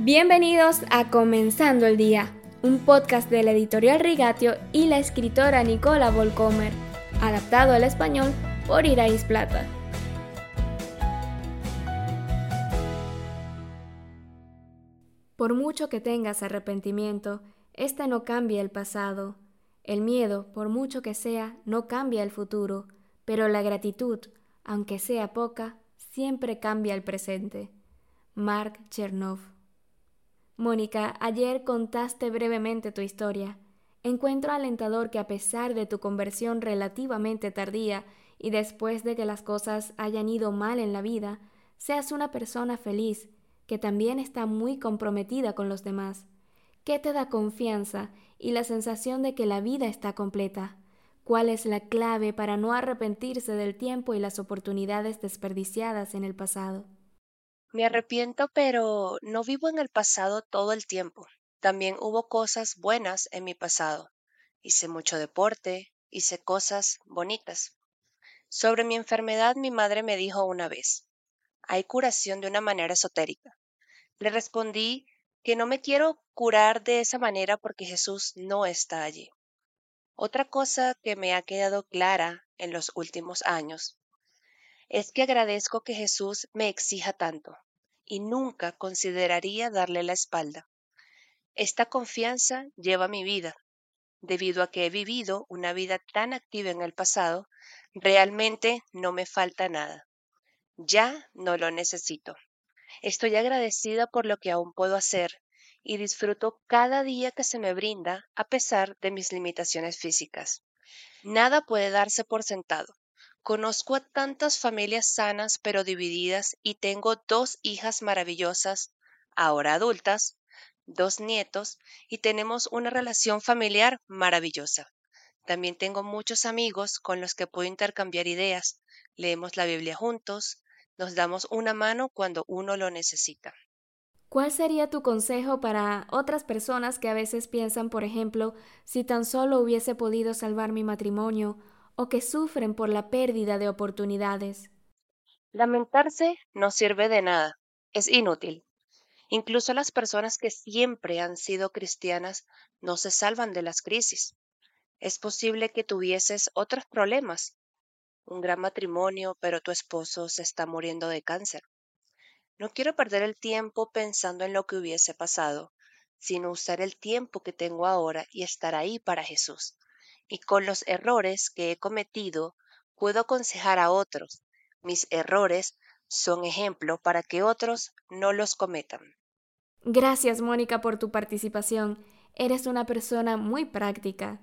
Bienvenidos a Comenzando el Día, un podcast de la editorial Rigatio y la escritora Nicola Volcomer, adaptado al español por Irais Plata. Por mucho que tengas arrepentimiento, este no cambia el pasado. El miedo, por mucho que sea, no cambia el futuro, pero la gratitud, aunque sea poca, siempre cambia el presente. Mark Chernov Mónica, ayer contaste brevemente tu historia. Encuentro alentador que a pesar de tu conversión relativamente tardía y después de que las cosas hayan ido mal en la vida, seas una persona feliz, que también está muy comprometida con los demás. ¿Qué te da confianza y la sensación de que la vida está completa? ¿Cuál es la clave para no arrepentirse del tiempo y las oportunidades desperdiciadas en el pasado? Me arrepiento, pero no vivo en el pasado todo el tiempo. También hubo cosas buenas en mi pasado. Hice mucho deporte, hice cosas bonitas. Sobre mi enfermedad mi madre me dijo una vez, hay curación de una manera esotérica. Le respondí que no me quiero curar de esa manera porque Jesús no está allí. Otra cosa que me ha quedado clara en los últimos años es que agradezco que Jesús me exija tanto y nunca consideraría darle la espalda. Esta confianza lleva mi vida. Debido a que he vivido una vida tan activa en el pasado, realmente no me falta nada. Ya no lo necesito. Estoy agradecida por lo que aún puedo hacer y disfruto cada día que se me brinda a pesar de mis limitaciones físicas. Nada puede darse por sentado. Conozco a tantas familias sanas pero divididas y tengo dos hijas maravillosas, ahora adultas, dos nietos y tenemos una relación familiar maravillosa. También tengo muchos amigos con los que puedo intercambiar ideas, leemos la Biblia juntos, nos damos una mano cuando uno lo necesita. ¿Cuál sería tu consejo para otras personas que a veces piensan, por ejemplo, si tan solo hubiese podido salvar mi matrimonio o que sufren por la pérdida de oportunidades. Lamentarse no sirve de nada, es inútil. Incluso las personas que siempre han sido cristianas no se salvan de las crisis. Es posible que tuvieses otros problemas, un gran matrimonio, pero tu esposo se está muriendo de cáncer. No quiero perder el tiempo pensando en lo que hubiese pasado, sino usar el tiempo que tengo ahora y estar ahí para Jesús y con los errores que he cometido puedo aconsejar a otros. Mis errores son ejemplo para que otros no los cometan. Gracias, Mónica, por tu participación. Eres una persona muy práctica.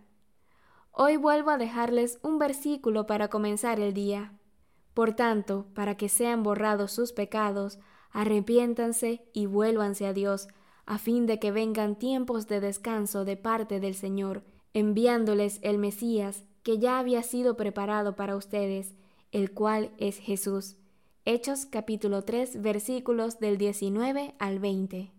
Hoy vuelvo a dejarles un versículo para comenzar el día. Por tanto, para que sean borrados sus pecados, arrepiéntanse y vuélvanse a Dios, a fin de que vengan tiempos de descanso de parte del Señor, enviándoles el Mesías que ya había sido preparado para ustedes, el cual es Jesús. Hechos capítulo 3 versículos del 19 al 20.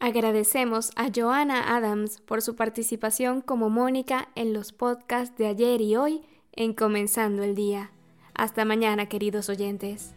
Agradecemos a Joanna Adams por su participación como Mónica en los podcasts de ayer y hoy en Comenzando el Día. Hasta mañana, queridos oyentes.